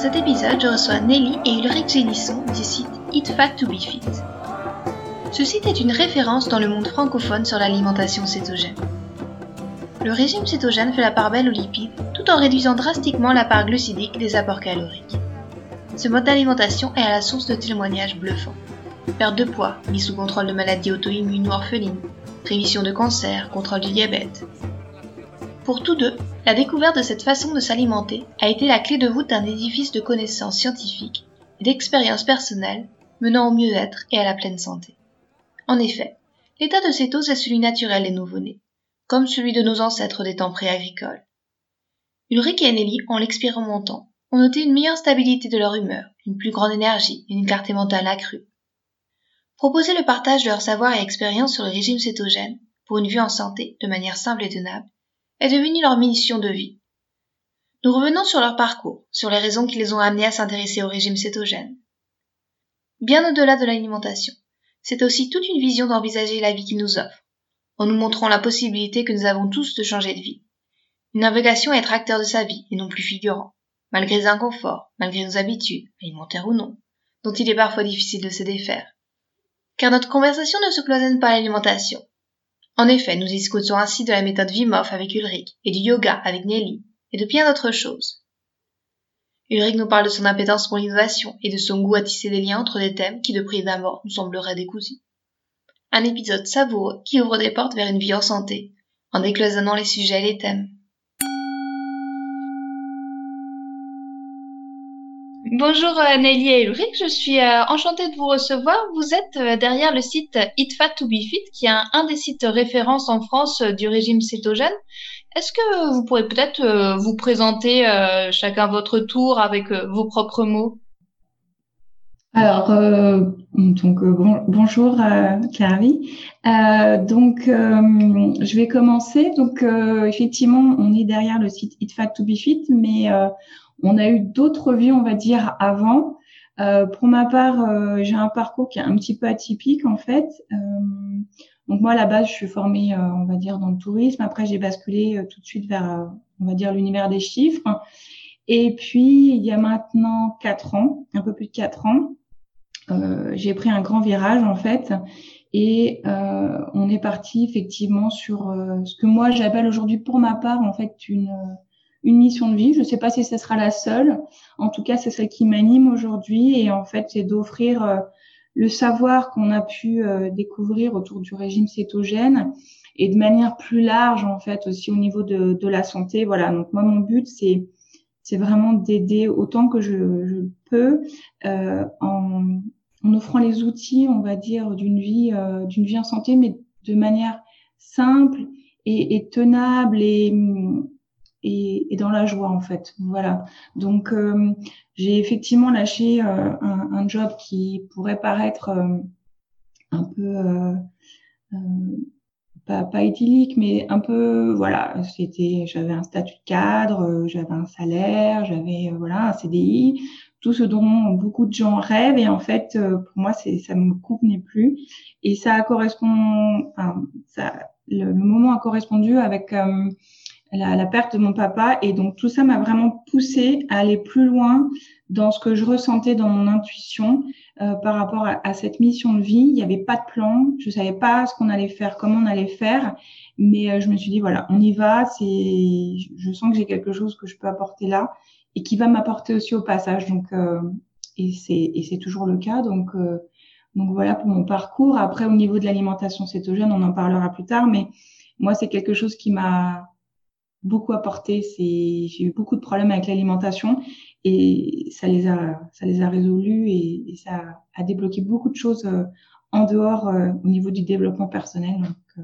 Cet épisode, je reçois Nelly et Ulrich Gélisson du site Eat Fat to Be Fit. Ce site est une référence dans le monde francophone sur l'alimentation cétogène. Le régime cétogène fait la part belle aux lipides tout en réduisant drastiquement la part glucidique des apports caloriques. Ce mode d'alimentation est à la source de témoignages bluffants. Perte de poids, mise sous contrôle de maladies auto-immunes ou orphelines, rémission de cancer, contrôle du diabète. Pour tous deux, la découverte de cette façon de s'alimenter a été la clé de voûte d'un édifice de connaissances scientifiques et d'expériences personnelles menant au mieux-être et à la pleine santé. En effet, l'état de cétose est celui naturel des nouveau-nés, comme celui de nos ancêtres des temps pré-agricoles. Ulrich et Nelly, en l'expérimentant, ont noté une meilleure stabilité de leur humeur, une plus grande énergie et une clarté mentale accrue. Proposer le partage de leur savoir et expérience sur le régime cétogène, pour une vie en santé, de manière simple et tenable, est devenue leur mission de vie. Nous revenons sur leur parcours, sur les raisons qui les ont amenés à s'intéresser au régime cétogène. Bien au-delà de l'alimentation, c'est aussi toute une vision d'envisager la vie qu'ils nous offrent, en nous montrant la possibilité que nous avons tous de changer de vie. Une navigation à être acteur de sa vie et non plus figurant malgré les inconforts, malgré nos habitudes, alimentaires ou non, dont il est parfois difficile de se défaire. Car notre conversation ne se cloisonne pas à l'alimentation. En effet, nous discutons ainsi de la méthode Vimov avec Ulrich et du yoga avec Nelly et de bien d'autres choses. Ulrich nous parle de son impétence pour l'innovation et de son goût à tisser des liens entre des thèmes qui de prix d'abord nous sembleraient décousus. Un épisode savoureux qui ouvre des portes vers une vie en santé, en décloisonnant les sujets et les thèmes. Bonjour euh, Nelly et Ulrich, je suis euh, enchantée de vous recevoir. Vous êtes euh, derrière le site Eat Fat to Be Fit, qui est un, des sites références en France du régime cétogène. Est-ce que vous pourrez peut-être vous présenter chacun votre tour avec vos propres mots? Alors, donc bonjour Clary. donc, je vais commencer. Donc, effectivement, on est derrière le site Eat Fat to Be Fit, mais on a eu d'autres vies, on va dire, avant. Euh, pour ma part, euh, j'ai un parcours qui est un petit peu atypique en fait. Euh, donc moi, à la base, je suis formée, on va dire, dans le tourisme. Après, j'ai basculé tout de suite vers, on va dire, l'univers des chiffres. Et puis, il y a maintenant quatre ans, un peu plus de quatre ans, j'ai pris un grand virage en fait. Et on est parti effectivement sur ce que moi j'appelle aujourd'hui pour ma part en fait une une mission de vie. Je ne sais pas si ce sera la seule. En tout cas, c'est celle qui m'anime aujourd'hui. Et en fait, c'est d'offrir euh, le savoir qu'on a pu euh, découvrir autour du régime cétogène et de manière plus large, en fait, aussi au niveau de, de la santé. Voilà. Donc, moi, mon but, c'est c'est vraiment d'aider autant que je, peux euh, en, offrant les outils, on va dire, d'une vie, d'une vie en santé, mais de manière simple et, et tenable et, et, et, dans la joie en fait. Voilà. Donc euh, j'ai effectivement lâché euh, un, un, job qui pourrait paraître euh, un peu pas, pas idyllique, mais un peu voilà. C'était j'avais un statut de cadre, j'avais un salaire, j'avais voilà un CDI, tout ce dont beaucoup de gens rêvent et en fait pour moi c'est ça me convenait plus et ça correspond enfin, ça le, moment a correspondu avec la, la, perte de mon papa. Et donc tout ça m'a vraiment poussé à aller plus loin dans ce que je ressentais dans mon intuition euh, par rapport à, à, cette mission de vie. Il n'y avait pas de plan, je savais pas ce qu'on allait faire, comment on allait faire, mais euh, je me suis dit voilà, on y va. C'est, je sens que j'ai quelque chose que je peux apporter là et qui va m'apporter aussi au passage. Donc euh, et c'est et c'est toujours le cas. Donc euh, donc voilà pour mon parcours. Après au niveau de l'alimentation cétogène, on en parlera plus tard, mais moi c'est quelque chose qui m'a beaucoup apporté. C'est, j'ai eu beaucoup de problèmes avec l'alimentation et ça les a, ça les a résolus et, ça a débloqué beaucoup de choses euh, en dehors euh, au niveau du développement personnel. Donc, euh,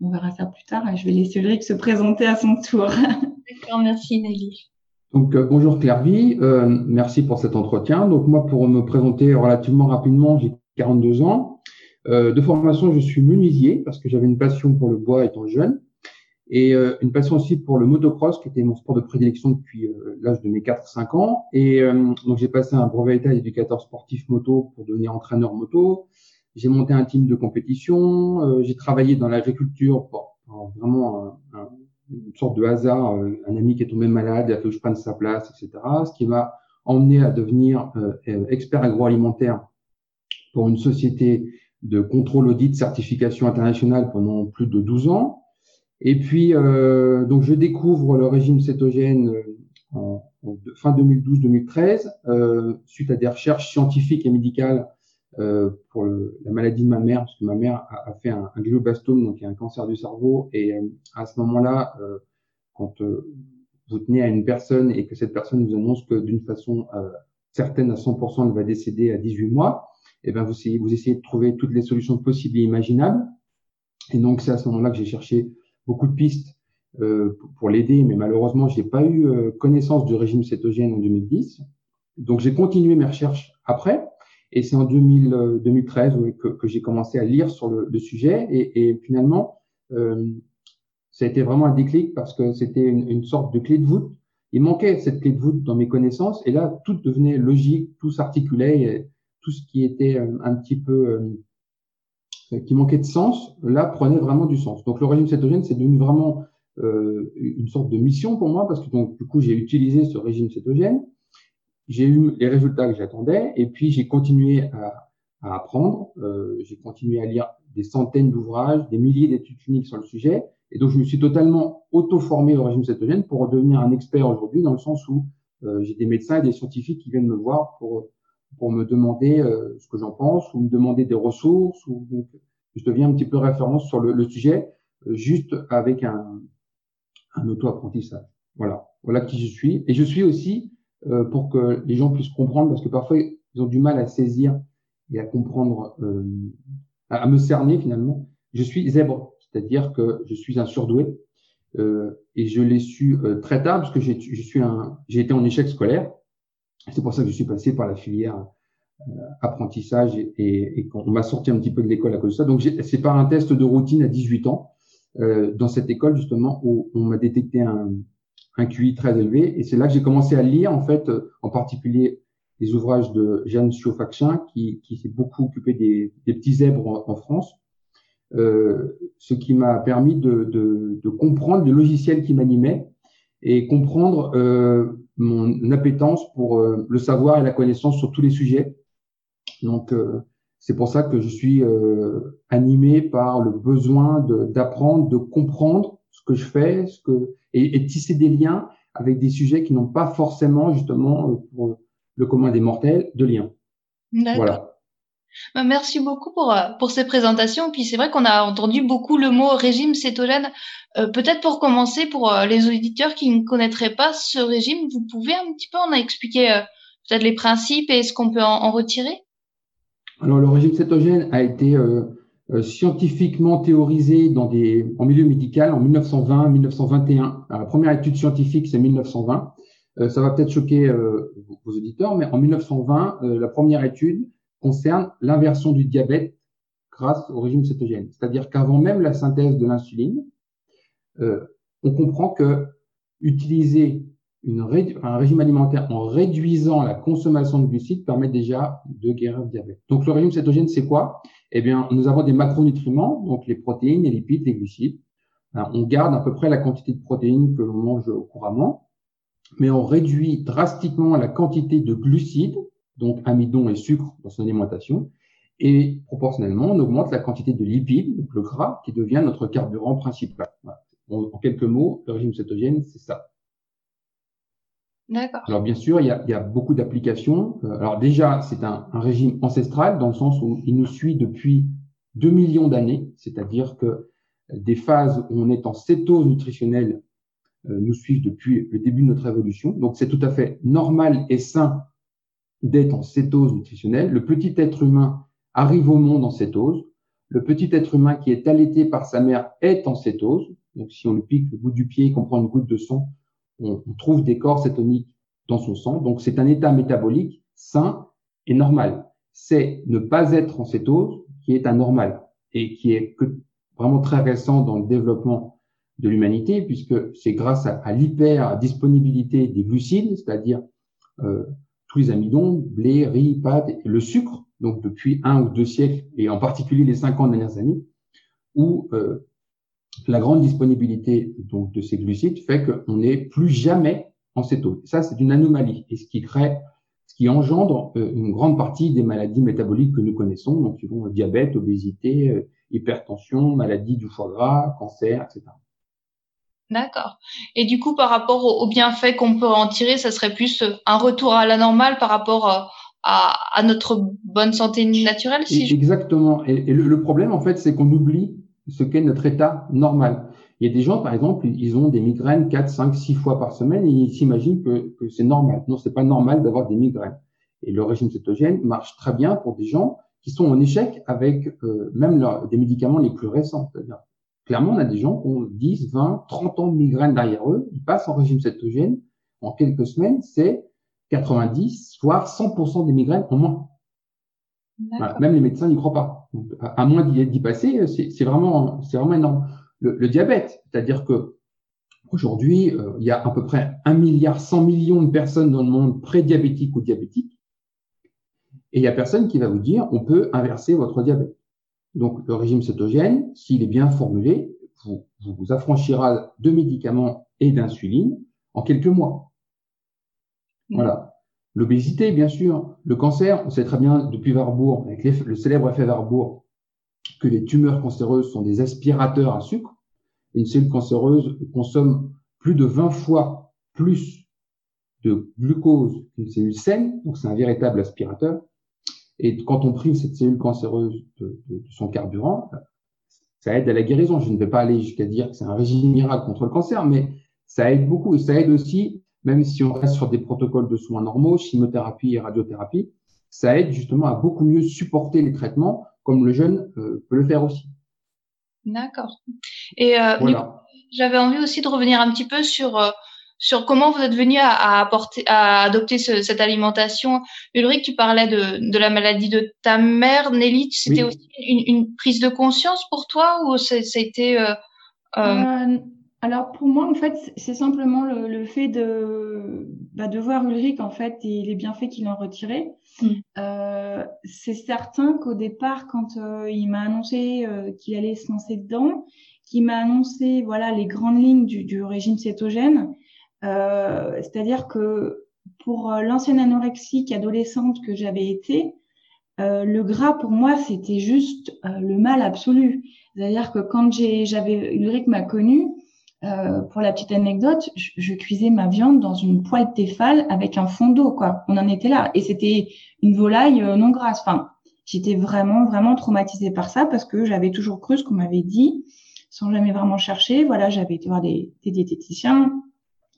on verra ça plus tard. Et je vais laisser Ulrich se présenter à son tour. D'accord, merci Nelly. Donc bonjour Clairvy, merci pour cet entretien. Donc moi pour me présenter relativement rapidement, j'ai 42 ans. de formation, je suis menuisier parce que j'avais une passion pour le bois étant jeune et euh, une passion aussi pour le motocross, qui était mon sport de prédilection depuis euh, l'âge de mes 4-5 ans. Et euh, donc j'ai passé un brevet état d'éducateur sportif moto pour devenir entraîneur moto. J'ai monté un team de compétition. j'ai travaillé dans l'agriculture pour, vraiment un, une sorte de hasard. un ami qui est tombé malade, il a fallu que je prenne sa place, etc. Ce qui m'a emmené à devenir expert agroalimentaire pour une société de contrôle audit certification internationale pendant plus de 12 ans. Et puis, euh, donc, je découvre le régime cétogène euh, en, fin 2012-2013, euh, suite à des recherches scientifiques et médicales euh, pour le, la maladie de ma mère, parce que ma mère a, a fait un, un, glioblastome, donc un cancer du cerveau. Et euh, à ce moment-là, euh, quand vous tenez à une personne et que cette personne vous annonce que d'une façon certaine à 100%, elle va décéder à 18 mois, et eh ben vous essayez, vous essayez de trouver toutes les solutions possibles et imaginables. Et donc, c'est à ce moment-là que j'ai cherché beaucoup de pistes euh, pour l'aider, mais malheureusement, je n'ai pas eu euh, connaissance du régime cétogène en 2010. Donc, j'ai continué mes recherches après, et c'est en 2000, 2013 euh, que, que j'ai commencé à lire sur le, le sujet, et, et finalement, euh, ça a été vraiment un déclic parce que c'était une, une, sorte de clé de voûte. Il manquait cette clé de voûte dans mes connaissances, et là, tout devenait logique, tout s'articulait, tout ce qui était un petit peu qui manquait de sens, là, prenait vraiment du sens. Donc, le régime cétogène, c'est devenu vraiment euh, une sorte de mission pour moi, parce que donc, du coup, j'ai utilisé ce régime cétogène, j'ai eu les résultats que j'attendais, et puis j'ai continué à, à apprendre, euh, j'ai continué à lire des centaines d'ouvrages, des milliers d'études cliniques sur le sujet, et donc je me suis totalement auto-formé au régime cétogène pour devenir un expert aujourd'hui, dans le sens où euh, j'ai des médecins et des scientifiques qui viennent me voir pour pour me demander euh, ce que j'en pense ou me demander des ressources ou donc, je deviens un petit peu référence sur le, le sujet euh, juste avec un, auto-apprentissage. Voilà, voilà qui je suis. Et je suis aussi euh, pour que les gens puissent comprendre parce que parfois ils ont du mal à saisir et à comprendre, euh, à, me cerner finalement. Je suis zèbre, c'est-à-dire que je suis un surdoué euh, et je l'ai su très tard parce que j'ai été en échec scolaire c'est pour ça que je suis passé par la filière euh, apprentissage et, et, qu'on m'a sorti un petit peu de l'école à cause de ça. Donc c'est par un test de routine à 18 ans. Euh, dans cette école justement où on m'a détecté un, un QI très élevé. Et c'est là que j'ai commencé à lire en fait euh, en particulier les ouvrages de Jeanne Siofachin qui, qui s'est beaucoup occupé des, des petits zèbres en, France, euh, ce qui m'a permis de, de, de, comprendre le logiciel qui m'animait et comprendre euh, mon appétence pour euh, le savoir et la connaissance sur tous les sujets. Donc, euh, c'est pour ça que je suis euh, animé par le besoin d'apprendre, de, comprendre ce que je fais, ce que et, et, tisser des liens avec des sujets qui n'ont pas forcément justement pour le commun des mortels de liens. Voilà. Bah, merci beaucoup pour, euh, pour ces présentations. Puis c'est vrai qu'on a entendu beaucoup le mot régime cétogène. Euh, peut-être pour commencer, pour euh, les auditeurs qui ne connaîtraient pas ce régime, vous pouvez un petit peu en expliquer peut-être les principes et ce qu'on peut en, en, retirer? Alors le régime cétogène a été scientifiquement théorisé dans des, en milieu médical en 1920-1921. La première étude scientifique, c'est 1920. ça va peut-être choquer vos auditeurs, mais en 1920, la première étude concerne l'inversion du diabète grâce au régime cétogène. C'est-à-dire qu'avant même la synthèse de l'insuline, euh, on comprend que utiliser une un régime alimentaire en réduisant la consommation de glucides permet déjà de guérir le diabète. Donc le régime cétogène, c'est quoi? Eh bien, nous avons des macronutriments, donc les protéines, les lipides, les glucides. on garde à peu près la quantité de protéines que l'on mange couramment, mais on réduit drastiquement la quantité de glucides donc amidon et sucre dans son alimentation. Et proportionnellement, on augmente la quantité de lipides, donc le gras, qui devient notre carburant principal. En, quelques mots, le régime cétogène, c'est ça. D'accord. Alors bien sûr, il y a, il y a beaucoup d'applications. Euh, alors déjà, c'est un, un, régime ancestral dans le sens où il nous suit depuis 2 millions d'années, c'est-à-dire que des phases où on est en cétose nutritionnelle euh, nous suivent depuis le début de notre évolution. Donc c'est tout à fait normal et sain d'être en cétose nutritionnelle. Le petit être humain arrive au monde en cétose. Le petit être humain qui est allaité par sa mère est en cétose. Donc, si on le pique le bout du pied, qu'on prend une goutte de sang, on, trouve des corps cétoniques dans son sang. Donc, c'est un état métabolique sain et normal. C'est ne pas être en cétose qui est anormal et qui est vraiment très récent dans le développement de l'humanité, puisque c'est grâce à, l'hyper disponibilité des glucides, c'est-à-dire euh, tous les amidons, blé, riz, pâtes, le sucre, donc depuis un ou deux siècles, et en particulier les 50 dernières années, où euh, la grande disponibilité donc de ces glucides fait qu'on n'est plus jamais en cétose. Ça, c'est une anomalie, et ce qui crée, ce qui engendre euh, une grande partie des maladies métaboliques que nous connaissons, donc vont diabète, obésité, euh, hypertension, maladie du foie gras, cancer, etc. D'accord. Et du coup, par rapport aux bienfaits qu'on peut en tirer, ça serait plus un retour à la normale par rapport à, notre bonne santé naturelle, si Exactement. Et, le, problème, en fait, c'est qu'on oublie ce qu'est notre état normal. Il y a des gens, par exemple, ils ont des migraines 4, 5, 6 fois par semaine et ils s'imaginent que, que c'est normal. Non, c'est pas normal d'avoir des migraines. Et le régime cétogène marche très bien pour des gens qui sont en échec avec euh, même des médicaments les plus récents. C'est-à-dire, clairement, on a des gens qui ont 10, 20, 30 ans de migraines derrière eux, ils passent en régime cétogène. En quelques semaines, c'est 90, voire 100% des migraines en moins. même les médecins n'y croient pas. à, moins d'y passer, c'est vraiment, c'est vraiment énorme. Le, diabète, c'est-à-dire que aujourd'hui, euh, il y a à peu près 1 milliard 100 millions de personnes dans le monde prédiabétiques ou diabétiques. Et il y a personne qui va vous dire, on peut inverser votre diabète. Donc, le régime cétogène, s'il est bien formulé, vous, vous affranchira de médicaments et d'insuline en quelques mois. Voilà. L'obésité, bien sûr. Le cancer, on sait très bien depuis Warburg, avec le célèbre effet Warburg, que les tumeurs cancéreuses sont des aspirateurs à sucre. Une cellule cancéreuse consomme plus de 20 fois plus de glucose qu'une cellule saine, donc c'est un véritable aspirateur. Et quand on prive cette cellule cancéreuse de, de, son carburant, ça aide à la guérison. Je ne vais pas aller jusqu'à dire que c'est un régime miracle contre le cancer, mais ça aide beaucoup et ça aide aussi même si on reste sur des protocoles de soins normaux, chimiothérapie et radiothérapie, ça aide justement à beaucoup mieux supporter les traitements, comme le jeune euh, peut le faire aussi. D'accord. Et euh, j'avais envie aussi de revenir un petit peu sur euh, sur comment vous êtes venu à, apporter, à adopter cette alimentation. Ulrich, tu parlais de, de la maladie de ta mère, Nelly. C'était aussi une, une, prise de conscience pour toi ou ça, a été alors pour moi, en fait, c'est simplement le, fait de, bah, de voir Ulrich en fait et les bienfaits qu'il en retirait. Mm. Euh, c'est certain qu'au départ, quand euh, il m'a annoncé euh, qu'il allait se lancer dedans, qu'il m'a annoncé voilà les grandes lignes du, du régime cétogène, c'est-à-dire que pour l'ancienne anorexique adolescente que j'avais été, le gras pour moi c'était juste le mal absolu. C'est-à-dire que quand j'avais Ulrich m'a connu, euh, pour la petite anecdote, je, cuisais ma viande dans une poêle Tefal avec un fond d'eau, quoi. On en était là. Et c'était une volaille euh, non grasse. Enfin, j'étais vraiment, vraiment traumatisée par ça parce que j'avais toujours cru ce qu'on m'avait dit sans jamais vraiment chercher. Voilà, j'avais été voir des, des diététiciens.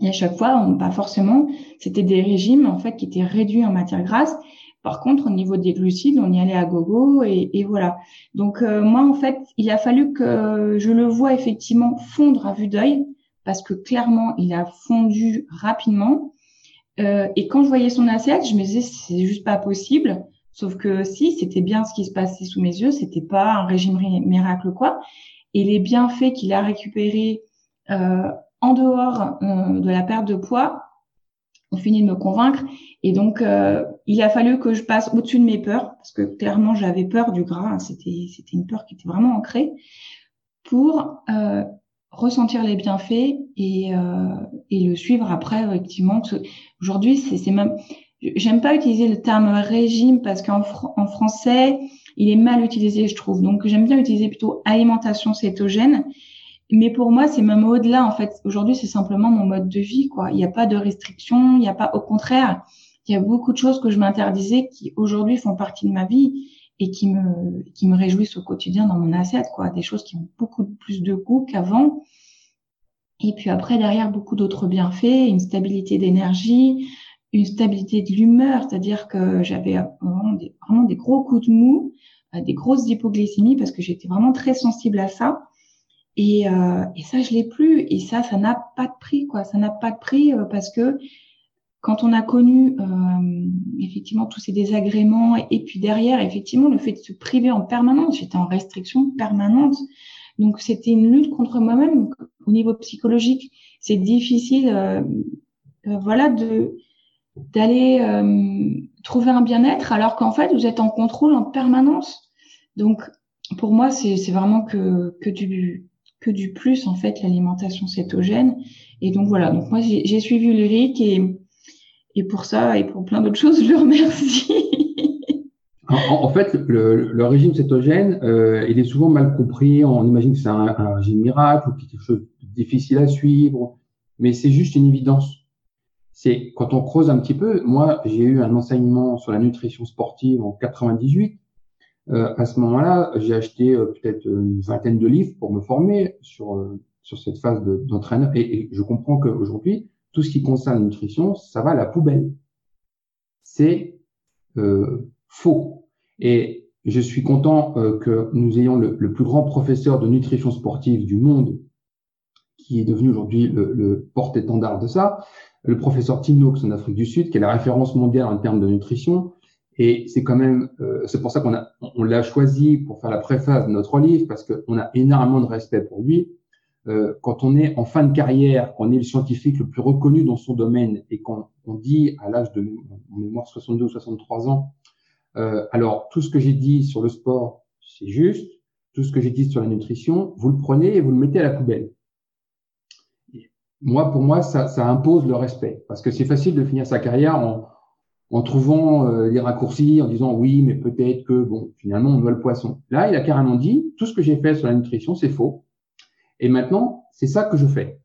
Et à chaque fois, on, pas forcément, c'était des régimes, en fait, qui étaient réduits en matière grasse par contre, au niveau des glucides, on y allait à gogo et, et voilà. Donc euh, moi, en fait, il a fallu que je le vois effectivement fondre à vue d'œil parce que clairement, il a fondu rapidement. Euh, et quand je voyais son assiette, je me disais c'est juste pas possible. Sauf que si, c'était bien ce qui se passait sous mes yeux, c'était pas un régime miracle quoi. Et les bienfaits qu'il a récupérés euh, en dehors euh, de la perte de poids ont fini de me convaincre. Et donc, euh, il a fallu que je passe au-dessus de mes peurs, parce que clairement, j'avais peur du gras. Hein. C'était, c'était une peur qui était vraiment ancrée, pour euh, ressentir les bienfaits et, et le suivre après, effectivement. Aujourd'hui, c'est, c'est même... J'aime pas utiliser le terme régime parce qu'en en français, il est mal utilisé, je trouve. Donc, j'aime bien utiliser plutôt alimentation cétogène mais pour moi, c'est même au-delà. En fait, aujourd'hui, c'est simplement mon mode de vie. Quoi. Il n'y a pas de restrictions. Il n'y a pas, au contraire, il y a beaucoup de choses que je m'interdisais qui aujourd'hui font partie de ma vie et qui me qui me réjouissent au quotidien dans mon assiette. Quoi. Des choses qui ont beaucoup plus de goût qu'avant. Et puis après, derrière, beaucoup d'autres bienfaits, une stabilité d'énergie, une stabilité de l'humeur, c'est-à-dire que j'avais vraiment des, vraiment des gros coups de mou, euh, des grosses hypoglycémies parce que j'étais vraiment très sensible à ça. Et, euh, et ça, je l'ai plus. Et ça, ça n'a pas de prix, quoi. Ça n'a pas de prix euh, parce que quand on a connu euh, effectivement tous ces désagréments et, puis derrière, effectivement, le fait de se priver en permanence, j'étais en restriction permanente. Donc c'était une lutte contre moi-même. Au niveau psychologique, c'est difficile, euh, euh, voilà, de d'aller trouver un bien-être alors qu'en fait vous êtes en contrôle en permanence. Donc pour moi, c'est vraiment que que du que du plus en fait l'alimentation cétogène. Et donc voilà. Donc moi j'ai suivi Ulrich et et pour ça et pour plein d'autres choses, je le remercie. En, fait, le, régime cétogène, euh, il est souvent mal compris. On imagine que c'est un, régime miracle ou quelque chose de difficile à suivre, mais c'est juste une évidence. C'est quand on creuse un petit peu. Moi, j'ai eu un enseignement sur la nutrition sportive en 98. Euh, à ce moment-là, j'ai acheté euh, peut-être une vingtaine de livres pour me former sur euh, sur cette phase d'entraîneur. et, je comprends qu'aujourd'hui, tout ce qui concerne la nutrition, ça va à la poubelle. C'est euh, faux. Et je suis content euh, que nous ayons le, plus grand professeur de nutrition sportive du monde, qui est devenu aujourd'hui le, porte-étendard de ça, le professeur Tim Noakes en Afrique du Sud, qui est la référence mondiale en termes de nutrition. Et c'est quand même, euh, c'est pour ça qu'on a, on l'a choisi pour faire la préface de notre livre, parce qu'on a énormément de respect pour lui. Euh, quand on est en fin de carrière, qu'on est le scientifique le plus reconnu dans son domaine et qu'on dit à l'âge de mémoire 62 ou 63 ans, euh, alors tout ce que j'ai dit sur le sport, c'est juste, tout ce que j'ai dit sur la nutrition, vous le prenez et vous le mettez à la poubelle. Moi, pour moi, ça, ça impose le respect parce que c'est facile de finir sa carrière en, en trouvant euh, des raccourcis, en disant oui, mais peut-être que bon, finalement, on doit le poisson. Là, il a carrément dit tout ce que j'ai fait sur la nutrition, c'est faux. Et maintenant, c'est ça que je fais.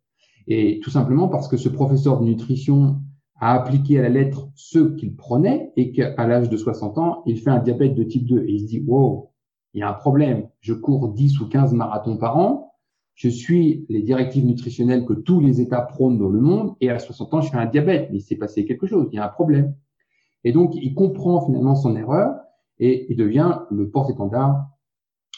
Et tout simplement parce que ce professeur de nutrition a appliqué à la lettre ce qu'il prenait et qu'à l'âge de 60 ans, il fait un diabète de type 2 et il se dit, wow, il y a un problème. Je cours 10 ou 15 marathons par an. Je suis les directives nutritionnelles que tous les États prônent dans le monde et à 60 ans, je fais un diabète. Mais il s'est passé quelque chose. Il y a un problème. Et donc, il comprend finalement son erreur et il devient le porte-étendard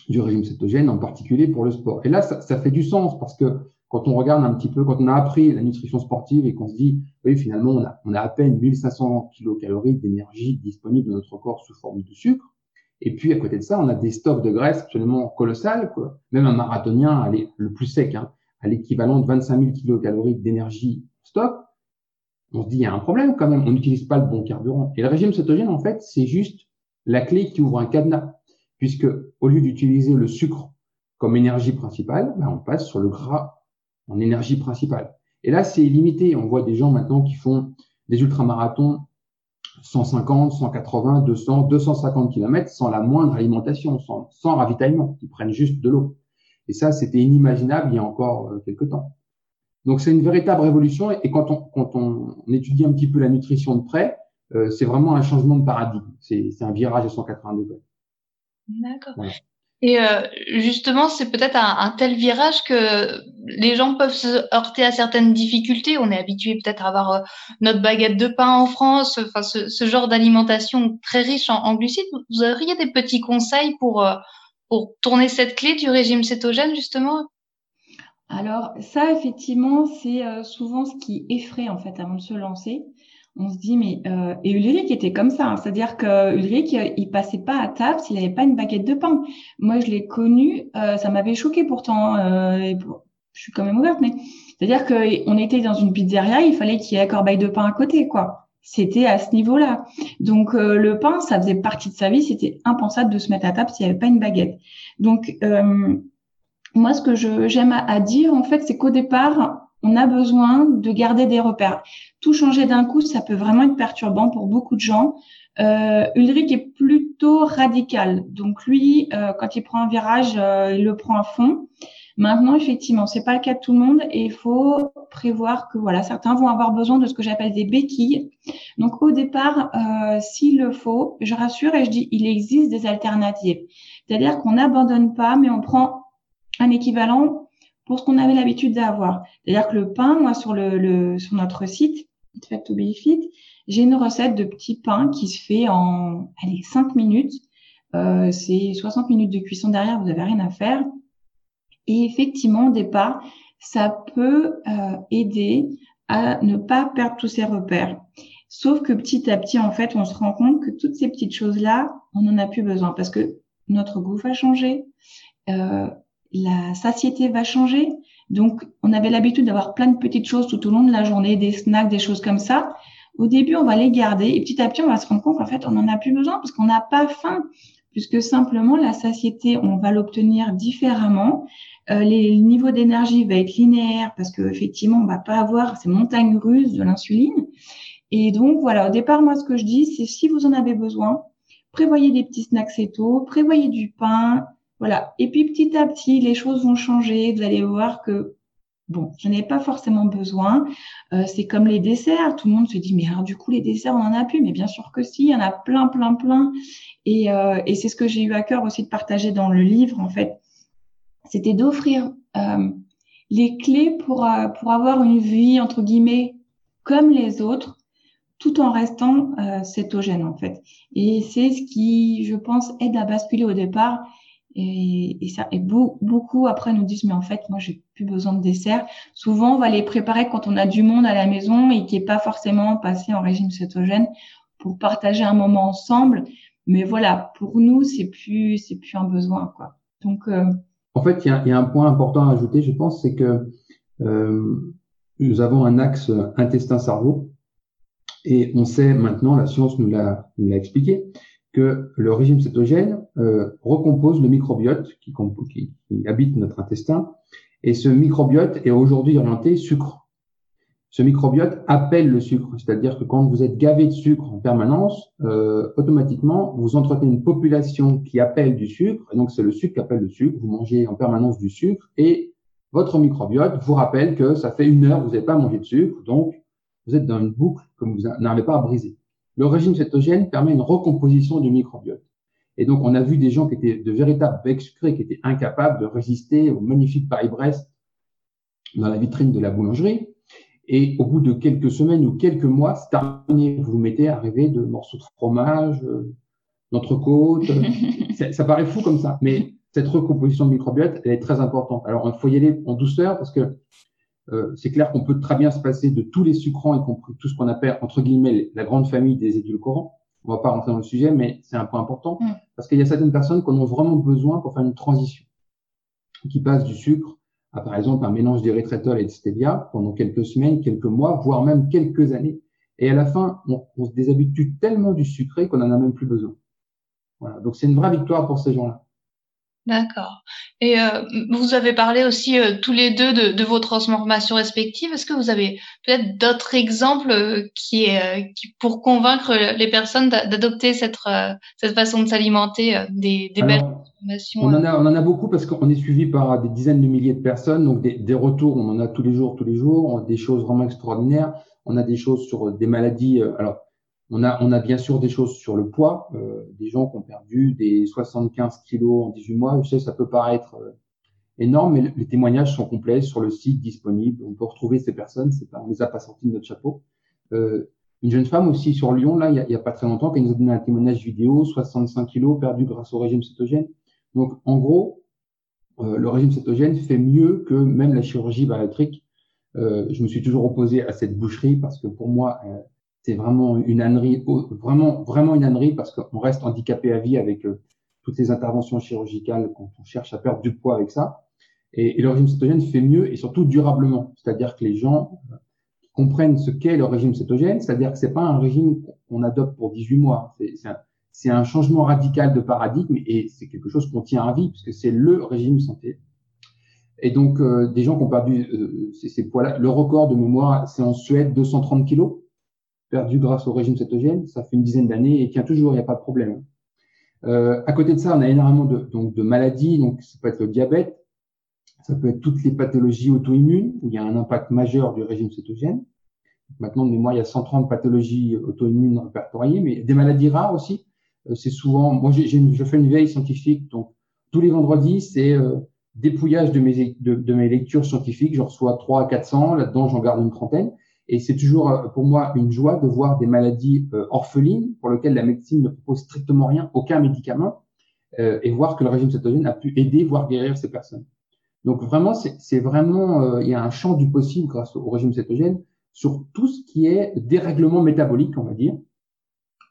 du régime cétogène, en particulier pour le sport. Et là, ça, fait du sens parce que quand on regarde un petit peu, quand on a appris la nutrition sportive et qu'on se dit, oui, finalement, on a, à peine 1500 kilocalories d'énergie disponibles dans notre corps sous forme de sucre. Et puis, à côté de ça, on a des stocks de graisse absolument colossales. Même un marathonien, allez, le plus sec, hein, à l'équivalent de 25 000 kilocalories d'énergie stock, on se dit, il y a un problème quand même, on n'utilise pas le bon carburant. Et le régime cétogène, en fait, c'est juste la clé qui ouvre un cadenas puisque au lieu d'utiliser le sucre comme énergie principale, ben, on passe sur le gras en énergie principale. Et là, c'est limité. On voit des gens maintenant qui font des ultramarathons 150, 180, 200, 250 km sans la moindre alimentation, sans, sans ravitaillement. Ils prennent juste de l'eau. Et ça, c'était inimaginable il y a encore euh, quelques temps. Donc, c'est une véritable révolution. Et quand on, quand on étudie un petit peu la nutrition de près, euh, c'est vraiment un changement de paradigme. C'est un virage à 180 degrés. D'accord. Et euh, justement, c'est peut-être un, tel virage que les gens peuvent se heurter à certaines difficultés. On est habitué peut-être à avoir euh, notre baguette de pain en France, enfin ce, genre d'alimentation très riche en, glucides. Vous auriez des petits conseils pour euh, pour tourner cette clé du régime cétogène justement? Alors ça, effectivement, c'est souvent ce qui effraie en fait avant de se lancer on se dit mais euh, et Ulrich était comme ça, hein. c'est-à-dire que Ulrich il passait pas à table s'il n'avait pas une baguette de pain. Moi je l'ai connu, euh, ça m'avait choqué pourtant. Euh, je suis quand même ouverte, mais c'est-à-dire que on était dans une pizzeria, il fallait qu'il y ait corbeille de pain à côté, quoi. C'était à ce niveau-là. Donc euh, le pain, ça faisait partie de sa vie. C'était impensable de se mettre à table s'il n'y avait pas une baguette. Donc euh, moi, ce que j'aime à dire en fait, c'est qu'au départ, on a besoin de garder des repères. Tout changer d'un coup, ça peut vraiment être perturbant pour beaucoup de gens. Euh, Ulrich est plutôt radical. Donc lui, euh, quand il prend un virage, euh, il le prend à fond. Maintenant, effectivement, c'est pas le cas de tout le monde et il faut prévoir que voilà, certains vont avoir besoin de ce que j'appelle des béquilles. Donc au départ, euh, s'il le faut, je rassure et je dis il existe des alternatives. C'est-à-dire qu'on n'abandonne pas, mais on prend un équivalent pour ce qu'on avait l'habitude d'avoir. C'est-à-dire que le pain, moi, sur le, sur notre site, Fit to be fit, j'ai une recette de petit pain qui se fait en, allez, 5 minutes. Euh, c'est 60 minutes de cuisson derrière, vous avez rien à faire. Et effectivement, au départ, ça peut euh, aider à ne pas perdre tous ces repères. Sauf que petit à petit, en fait, on se rend compte que toutes ces petites choses-là, on n'en a plus besoin parce que notre goût va changer, euh, la satiété va changer. Donc, on avait l'habitude d'avoir plein de petites choses tout au long de la journée, des snacks, des choses comme ça. Au début, on va les garder et petit à petit, on va se rendre compte qu'en fait, on n'en a plus besoin parce qu'on n'a pas faim, puisque simplement la satiété, on va l'obtenir différemment. Euh, les, le niveau d'énergie va être linéaire parce que effectivement, on va pas avoir ces montagnes russes de l'insuline. Et donc voilà, au départ, moi, ce que je dis, c'est si vous en avez besoin, prévoyez des petits snacks céto, prévoyez du pain, voilà. Et puis petit à petit, les choses vont changer. Vous allez voir que bon, je n'ai pas forcément besoin. Euh, c'est comme les desserts. Tout le monde se dit, mais alors du coup, les desserts, on en a plus. Mais bien sûr que si, il y en a plein, plein, plein. Et, euh, et c'est ce que j'ai eu à cœur aussi de partager dans le livre, en fait. C'était d'offrir euh, les clés pour, euh, pour avoir une vie, entre guillemets, comme les autres, tout en restant euh, cétogène, en fait. Et c'est ce qui, je pense, aide à basculer au départ et, et, ça, et beaucoup après nous disent, mais en fait, moi, j'ai plus besoin de dessert. Souvent, on va les préparer quand on a du monde à la maison et qui est pas forcément passé en régime cétogène pour partager un moment ensemble. Mais voilà, pour nous, c'est plus, c'est plus un besoin, quoi. Donc, euh... en fait, il y a, y a, un point important à ajouter, je pense, c'est que euh, nous avons un axe intestin-cerveau et on sait maintenant, la science nous l'a, nous l'a expliqué, que le régime cétogène euh, recompose le microbiote qui, qui, habite notre intestin. Et ce microbiote est aujourd'hui orienté sucre. Ce microbiote appelle le sucre, c'est-à-dire que quand vous êtes gavé de sucre en permanence, euh, automatiquement, vous entretenez une population qui appelle du sucre, et donc c'est le sucre qui appelle le sucre, vous mangez en permanence du sucre, et votre microbiote vous rappelle que ça fait une heure que vous n'avez pas mangé de sucre, donc vous êtes dans une boucle que vous n'arrivez pas à briser. Le régime cétogène permet une recomposition du microbiote. Et donc, on a vu des gens qui étaient de véritables becs sucrés, qui étaient incapables de résister au magnifique Paris-Brest dans la vitrine de la boulangerie. Et au bout de quelques semaines ou quelques mois, c'est terminé. Vous vous mettez à rêver de morceaux de fromage, euh, d'entrecôte. ça, ça paraît fou comme ça. Mais cette recomposition de microbiote, elle est très importante. Alors, il faut y aller en douceur parce que euh, c'est clair qu'on peut très bien se passer de tous les sucrants, y compris tout ce qu'on appelle, entre guillemets, la grande famille des édulcorants. On va pas rentrer dans le sujet, mais c'est un point important, mm. parce qu'il y a certaines personnes qui en ont vraiment besoin pour faire une transition, qui passent du sucre à, par exemple, un mélange d'érythritol et de stevia pendant quelques semaines, quelques mois, voire même quelques années. Et à la fin, on, on se déshabitue tellement du sucré qu'on en a même plus besoin. Voilà. Donc c'est une vraie victoire pour ces gens-là. D'accord. Et euh, vous avez parlé aussi euh, tous les deux de, de, vos transformations respectives. Est-ce que vous avez peut-être d'autres exemples euh, qui, euh, qui, pour convaincre les personnes d'adopter cette, euh, cette façon de s'alimenter, des, des belles transformations on en, a, on en a beaucoup parce qu'on est suivi par des dizaines de milliers de personnes. Donc des, des, retours, on en a tous les jours, tous les jours. Des choses vraiment extraordinaires. On a des choses sur des maladies. alors on a, on a bien sûr des choses sur le poids, euh, des gens qui ont perdu des 75 kilos en 18 mois. Je sais, ça peut paraître euh, énorme, mais les témoignages sont complets sur le site disponible. On peut retrouver ces personnes. C'est pas, on les a pas sortis de notre chapeau. Euh, une jeune femme aussi sur Lyon, là, il y a, y a pas très longtemps, qui nous a donné un témoignage vidéo, 65 kilos perdus grâce au régime cétogène. Donc, en gros, euh, le régime cétogène fait mieux que même la chirurgie bariatrique. Euh, je me suis toujours opposé à cette boucherie parce que pour moi, c'est vraiment une ânerie, vraiment, vraiment une ânerie parce qu'on reste handicapé à vie avec euh, toutes les interventions chirurgicales quand on cherche à perdre du poids avec ça. Et, le régime cétogène fait mieux et surtout durablement. C'est-à-dire que les gens euh, comprennent ce qu'est le régime cétogène, c'est-à-dire que c'est pas un régime qu'on adopte pour 18 mois. C'est un, changement radical de paradigme et c'est quelque chose qu'on tient à vie puisque c'est le régime santé. Et donc, euh, des gens qui ont perdu ces, ces poids-là, le record de mémoire, c'est en Suède, 230 kilos perdu grâce au régime cétogène. Ça fait une dizaine d'années et tient toujours, il n'y a pas de problème. Euh, à côté de ça, on a énormément de, donc, de maladies. Donc, ça peut être le diabète, ça peut être toutes les pathologies auto-immunes où il y a un impact majeur du régime cétogène. Maintenant, de mémoire, il y a 130 pathologies auto-immunes répertoriées, mais des maladies rares aussi. Euh, c'est souvent, moi, j'ai, je fais une veille scientifique, donc tous les vendredis, c'est euh, dépouillage de mes, de, mes lectures scientifiques. Je reçois 3 à 400, là-dedans, j'en garde une trentaine. Et c'est toujours euh, pour moi une joie de voir des maladies euh, orphelines pour lesquelles la médecine ne propose strictement rien, aucun médicament, euh, et voir que le régime cétogène a pu aider, voire guérir ces personnes. Donc vraiment, c'est vraiment, euh, il y a un champ du possible grâce au régime cétogène sur tout ce qui est dérèglement métabolique, on va dire,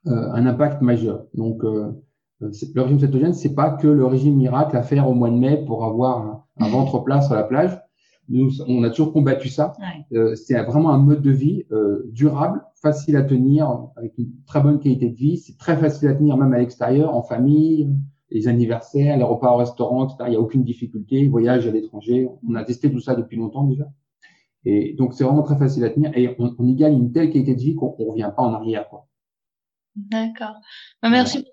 euh, un impact majeur. Donc euh, le régime cétogène, c'est pas que le régime miracle à faire au mois de mai pour avoir un, un ventre plat sur la plage. Nous, on a toujours combattu ça. Euh, c'est vraiment un mode de vie euh, durable, facile à tenir, avec une très bonne qualité de vie. C'est très facile à tenir même à l'extérieur, en famille, les anniversaires, les repas au restaurant, etc. Il n'y a aucune difficulté. Voyage à l'étranger, on a testé tout ça depuis longtemps déjà. Et donc c'est vraiment très facile à tenir et on, y gagne une telle qualité de vie qu'on ne revient pas en arrière. Quoi. D'accord. Bah, merci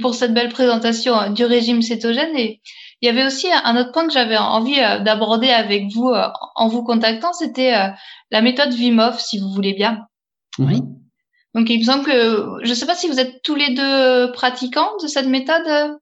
pour cette belle présentation hein, du régime cétogène. Et il y avait aussi un autre point que j'avais envie euh, d'aborder avec vous euh, en vous contactant, c'était euh, la méthode Vimov, si vous voulez bien. Oui. Donc il me semble que, je ne sais pas si vous êtes tous les deux pratiquants de cette méthode.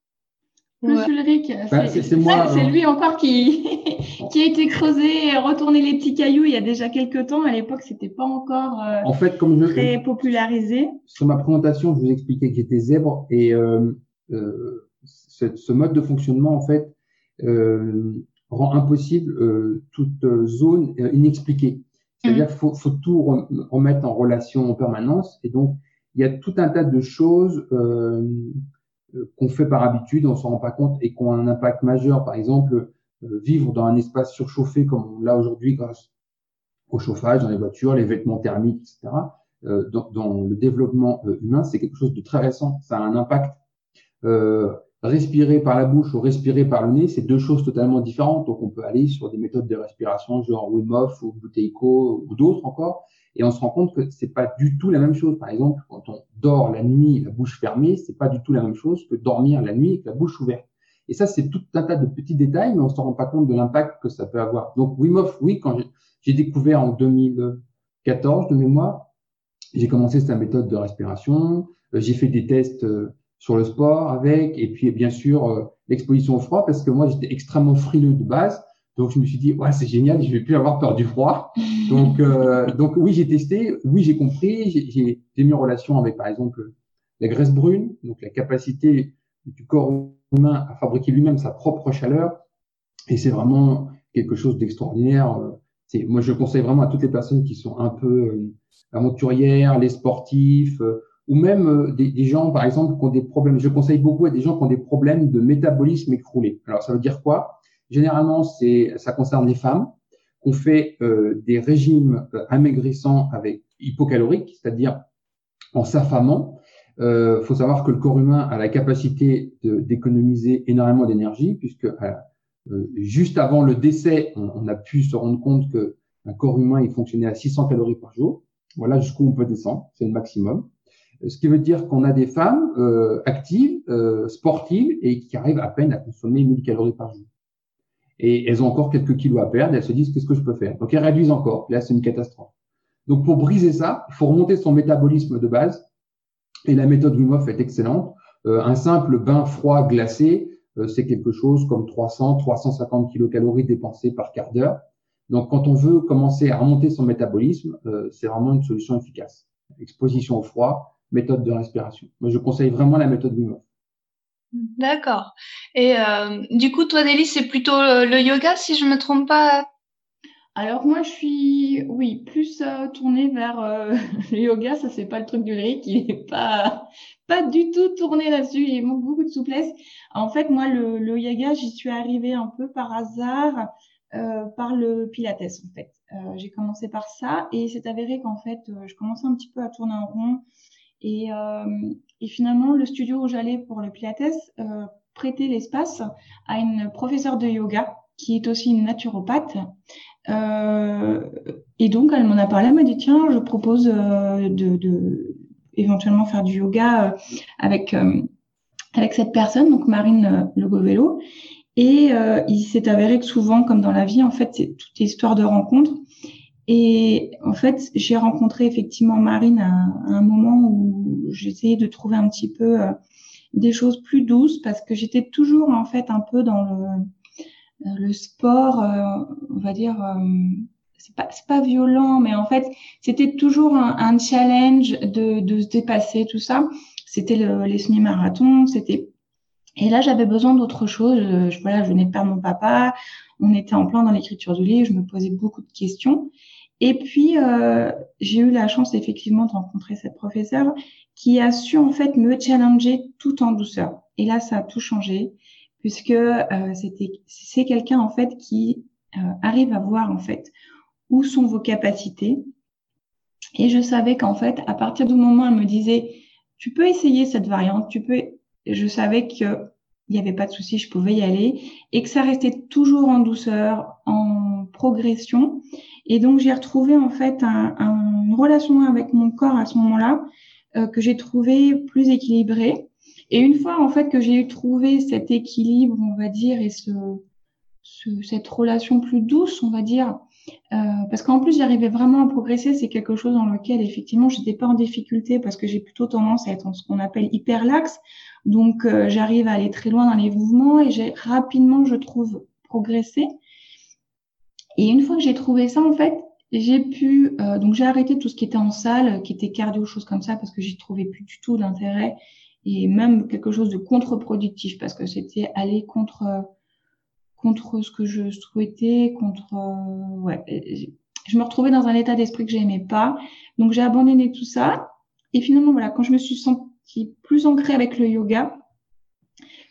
Monsieur Ulrich, bah, c'est lui encore qui, qui a été creusé et retourné les petits cailloux il y a déjà quelques temps. À l'époque, c'était pas encore en fait, comme je, très popularisé. Sur ma présentation, je vous expliquais que j'étais zèbre et euh, euh, ce, ce, mode de fonctionnement, en fait, euh, rend impossible euh, toute zone euh, inexpliquée. C'est-à-dire mm. qu'il faut, faut, tout remettre en relation en permanence. Et donc, il y a tout un tas de choses euh, qu'on fait par habitude, on s'en rend pas compte et qui ont un impact majeur. Par exemple, vivre dans un espace surchauffé comme on l'a aujourd'hui grâce au chauffage dans les voitures, les vêtements thermiques, etc. Euh, dans, dans, le développement humain, c'est quelque chose de très récent. Ça a un impact. Euh, respirer par la bouche ou respirer par le nez, c'est deux choses totalement différentes. Donc, on peut aller sur des méthodes de respiration, genre Wim ou Buteyko ou d'autres encore, et on se rend compte que c'est pas du tout la même chose. Par exemple, quand on dort la nuit, la bouche fermée, c'est pas du tout la même chose que dormir la nuit avec la bouche ouverte. Et ça, c'est tout un tas de petits détails, mais on se rend pas compte de l'impact que ça peut avoir. Donc, Wim Hof, oui, quand j'ai découvert en 2014 de mémoire, j'ai commencé cette méthode de respiration. Euh, j'ai fait des tests euh, sur le sport avec, et puis bien sûr euh, l'exposition au froid, parce que moi j'étais extrêmement frileux de base. Donc je me suis dit ouais c'est génial, je vais plus avoir peur du froid. Donc euh, donc oui j'ai testé, oui j'ai compris, j'ai mis en relation avec par exemple la graisse brune, donc la capacité du corps humain à fabriquer lui-même sa propre chaleur, et c'est vraiment quelque chose d'extraordinaire. Moi je conseille vraiment à toutes les personnes qui sont un peu euh, aventurières, les sportifs, ou même euh, des, des, gens, par exemple, qui ont des problèmes. Je conseille beaucoup à des gens qui ont des problèmes de métabolisme écroulé. Alors, ça veut dire quoi? Généralement, c'est, ça concerne les femmes. On fait euh, des régimes euh, amaigrissants avec hypocaloriques, c'est-à-dire en s'affamant. Il euh, faut savoir que le corps humain a la capacité d'économiser énormément d'énergie, puisque euh, juste avant le décès, on, on, a pu se rendre compte que un corps humain il fonctionnait à 600 calories par jour. Voilà jusqu'où on peut descendre, c'est le maximum ce qui veut dire qu'on a des femmes euh, actives, euh, sportives et qui arrivent à peine à consommer 1000 calories par jour. Et elles ont encore quelques kilos à perdre elles se disent qu'est-ce que je peux faire? Donc elles réduisent encore. Là, c'est une catastrophe. Donc pour briser ça, il faut remonter son métabolisme de base. Et la méthode Wim est excellente. Euh, un simple bain froid glacé, euh, c'est quelque chose comme 300, 350 kilocalories dépensées par quart d'heure. Donc quand on veut commencer à remonter son métabolisme, euh, c'est vraiment une solution efficace. Exposition au froid, méthode de respiration. Moi, je conseille vraiment la méthode Wim. D'accord. Et euh, du coup, toi, Nelly, c'est plutôt le, yoga, si je me trompe pas? Alors moi je suis oui plus euh, tournée vers euh, le yoga, ça c'est pas le truc d'Ulrich, il est pas pas du tout tourné là-dessus, il manque beaucoup de souplesse. En fait moi le, le yoga j'y suis arrivée un peu par hasard euh, par le pilates en fait. Euh, j'ai commencé par ça et c'est avéré qu'en fait je commençais un petit peu à tourner en rond et, euh, et finalement, le studio où j'allais pour le Pilates euh, prêtait l'espace à une professeure de yoga qui est aussi une naturopathe. Euh, et donc, elle m'en a parlé, elle m'a dit, tiens, je propose euh, de, de, éventuellement faire du yoga euh, avec, euh, avec cette personne, donc Marine Legovello. Et il s'est avéré que souvent, comme dans la vie, en fait, c'est toute histoire de rencontre. Et en fait, j'ai rencontré effectivement Marine à, un moment où j'essayais de trouver un petit peu euh, des choses plus douces parce que j'étais toujours en fait un peu dans le, euh, le sport, euh, on va dire, c'est pas pas violent, mais en fait c'était toujours un, un challenge de, de se dépasser tout ça. C'était le, les semi-marathons, c'était Et là, j'avais besoin d'autre chose. Je, voilà, je venais de perdre mon papa. On était en plein dans l'écriture du livre. Je me posais beaucoup de questions. Et puis, euh, j'ai eu la chance effectivement de rencontrer cette professeure qui a su en fait me challenger tout en douceur. Et là, ça a tout changé puisque euh, c'était c'est quelqu'un en fait qui euh, arrive à voir en fait où sont vos capacités. Et je savais qu'en fait, à partir du moment où elle me disait, tu peux essayer cette variante, tu peux, je savais que il n'y avait pas de souci, je pouvais y aller et que ça restait toujours en douceur, en progression. Et donc j'ai retrouvé en fait un, une relation avec mon corps à ce moment-là euh, que j'ai trouvé plus équilibrée. Et une fois en fait que j'ai trouvé cet équilibre, on va dire, et ce, ce cette relation plus douce, on va dire, euh, parce qu'en plus j'arrivais vraiment à progresser, c'est quelque chose dans lequel effectivement j'étais pas en difficulté parce que j'ai plutôt tendance à être en ce qu'on appelle hyperlaxe. Donc euh, j'arrive à aller très loin dans les mouvements et j'ai rapidement, je trouve, progressé. Et une fois que j'ai trouvé ça, en fait, j'ai pu, euh, donc j'ai arrêté tout ce qui était en salle, qui était cardio, choses comme ça, parce que j'y trouvais plus du tout d'intérêt et même quelque chose de contre-productif parce que c'était aller contre contre ce que je souhaitais, contre euh, ouais, je me retrouvais dans un état d'esprit que j'aimais pas, donc j'ai abandonné tout ça. Et finalement voilà, quand je me suis sentie plus ancrée avec le yoga,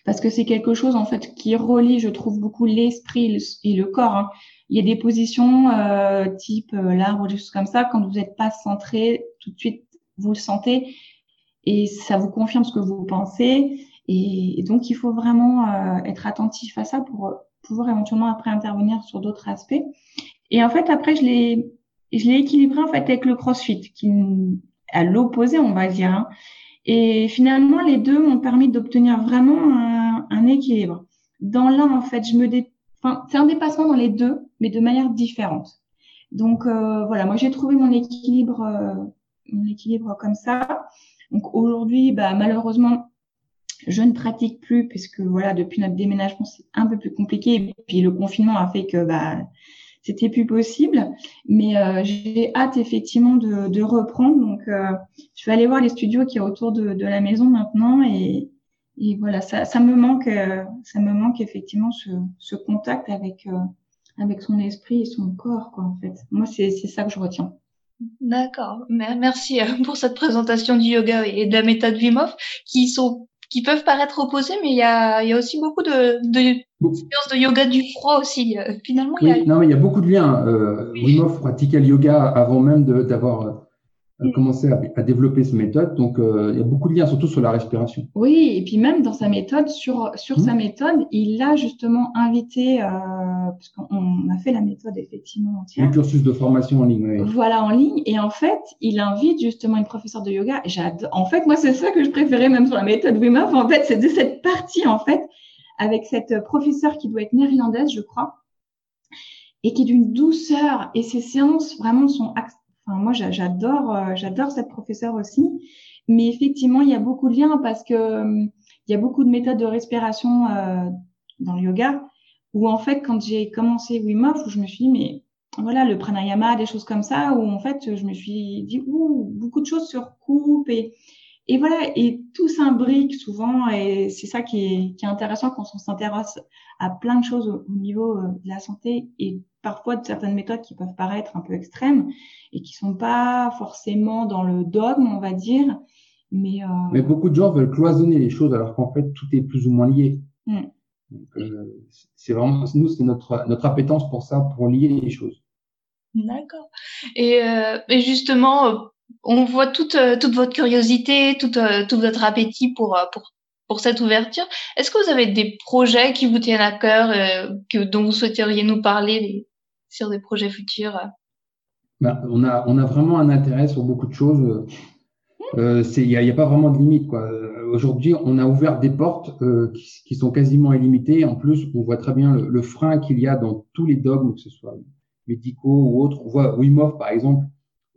parce que c'est quelque chose en fait qui relie, je trouve beaucoup l'esprit et le corps. Hein. Il y a des positions euh, type euh, l'arbre ou des choses comme ça. Quand vous n'êtes pas centré, tout de suite vous le sentez et ça vous confirme ce que vous pensez. Et, donc il faut vraiment euh, être attentif à ça pour pouvoir éventuellement après intervenir sur d'autres aspects. Et en fait après je l'ai je l'ai équilibré en fait avec le CrossFit qui à l'opposé on va dire. Hein. Et finalement, les deux m'ont permis d'obtenir vraiment un, un, équilibre. Dans l'un, en fait, je me dé... enfin, c'est un dépassement dans les deux, mais de manière différente. Donc euh, voilà, moi j'ai trouvé mon équilibre, euh, mon équilibre comme ça. Donc aujourd'hui, bah, malheureusement, je ne pratique plus puisque voilà, depuis notre déménagement, c'est un peu plus compliqué. Et puis le confinement a fait que bah, c'était plus possible. Mais euh, j'ai hâte effectivement de, de reprendre. Donc, euh, je vais aller voir les studios qui est autour de, de la maison maintenant et, et voilà, ça, ça, me manque, euh, ça me manque effectivement ce, ce contact avec avec son esprit et son corps, quoi. En fait, moi, c'est c'est ça que je retiens. D'accord. Merci pour cette présentation du yoga et de la méthode Wim qui sont qui peuvent paraître opposés, mais il y a, il y a aussi beaucoup de, de de yoga du froid aussi. Finalement, il y a... non, mais il y a beaucoup de liens. Euh, Wim Hof pratiquait le yoga avant même d'avoir euh, commencé à, à, développer cette méthode. Donc, euh, il y a beaucoup de liens, surtout sur la respiration. Oui, et puis même dans sa méthode, sur, sur sa mmh. méthode, il a justement invité, euh, parce qu'on a fait la méthode effectivement entière. Un cursus de formation en ligne. Oui. Voilà, en ligne. Et en fait, il invite justement une professeure de yoga. J'adore. En fait, moi, c'est ça que je préférais même sur la méthode Wim Hof. En fait, c'est de cette partie, en fait, avec cette professeure qui doit être néerlandaise, je crois, et qui est d'une douceur. Et ces séances vraiment sont Enfin, moi, j'adore, euh, j'adore cette professeure aussi. Mais effectivement, il y a beaucoup de liens parce que euh, il y a beaucoup de méthodes de respiration euh, dans le yoga où en fait, quand j'ai commencé Wim Hof, où je me suis dit, mais voilà, le pranayama, des choses comme ça, où en fait, je me suis dit, ouh, beaucoup de choses se recoupent et, et voilà, et tout s'imbrique souvent, et c'est ça qui est, qui est intéressant quand on s'intéresse à plein de choses au, niveau de la santé et parfois de certaines méthodes qui peuvent paraître un peu extrêmes et qui sont pas forcément dans le dogme, on va dire. Mais, euh... mais beaucoup de gens veulent cloisonner les choses alors qu'en fait tout est plus ou moins lié. Euh, c'est vraiment nous c'est notre notre appétence pour ça, pour lier les choses. D'accord. Et, euh, et justement, euh, on voit toute euh, toute votre curiosité, toute tout votre appétit pour pour pour cette ouverture. Est-ce que vous avez des projets qui vous tiennent à cœur, que dont vous souhaiteriez nous parler sur des projets futurs ben, on, a, on a vraiment un intérêt sur beaucoup de choses. Euh, il n'y a, a, pas vraiment de limite. Aujourd'hui, on a ouvert des portes euh, qui, qui, sont quasiment illimitées. En plus, on voit très bien le, le frein qu'il y a dans tous les dogmes, que ce soit médicaux ou autres. On voit Wim Hof, par exemple,